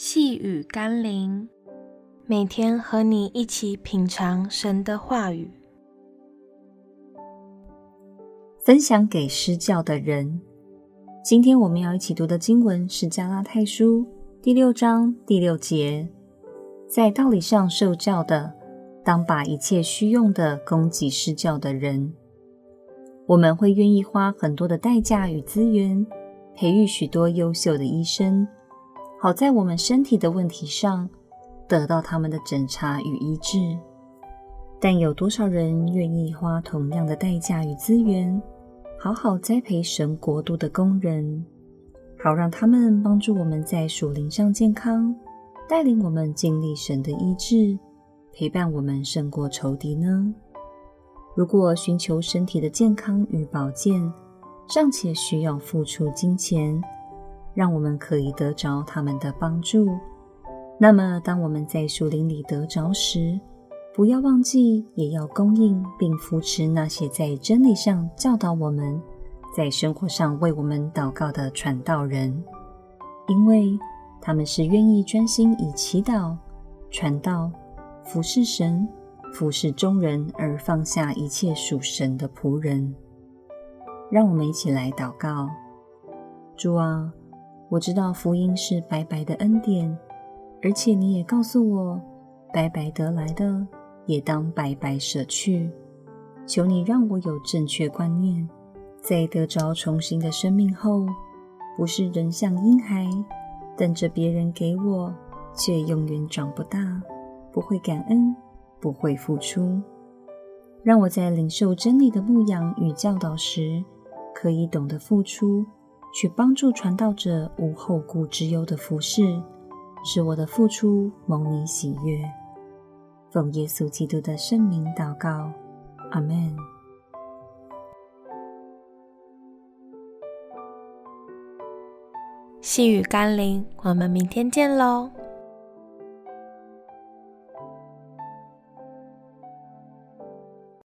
细雨甘霖，每天和你一起品尝神的话语，分享给施教的人。今天我们要一起读的经文是《加拉太书》第六章第六节：在道理上受教的，当把一切需用的供给施教的人。我们会愿意花很多的代价与资源，培育许多优秀的医生。好在我们身体的问题上得到他们的诊查与医治，但有多少人愿意花同样的代价与资源，好好栽培神国度的工人，好让他们帮助我们在属灵上健康，带领我们经历神的医治，陪伴我们胜过仇敌呢？如果寻求身体的健康与保健尚且需要付出金钱，让我们可以得着他们的帮助。那么，当我们在树林里得着时，不要忘记，也要供应并扶持那些在真理上教导我们、在生活上为我们祷告的传道人，因为他们是愿意专心以祈祷、传道、服侍神、服侍众人而放下一切属神的仆人。让我们一起来祷告：主啊！我知道福音是白白的恩典，而且你也告诉我，白白得来的也当白白舍去。求你让我有正确观念，在得着重新的生命后，不是仍像婴孩，等着别人给我，却永远长不大，不会感恩，不会付出。让我在领受真理的牧养与教导时，可以懂得付出。去帮助传道者无后顾之忧的服侍，使我的付出蒙你喜悦。奉耶稣基督的圣名祷告，阿门。细雨甘霖，我们明天见喽。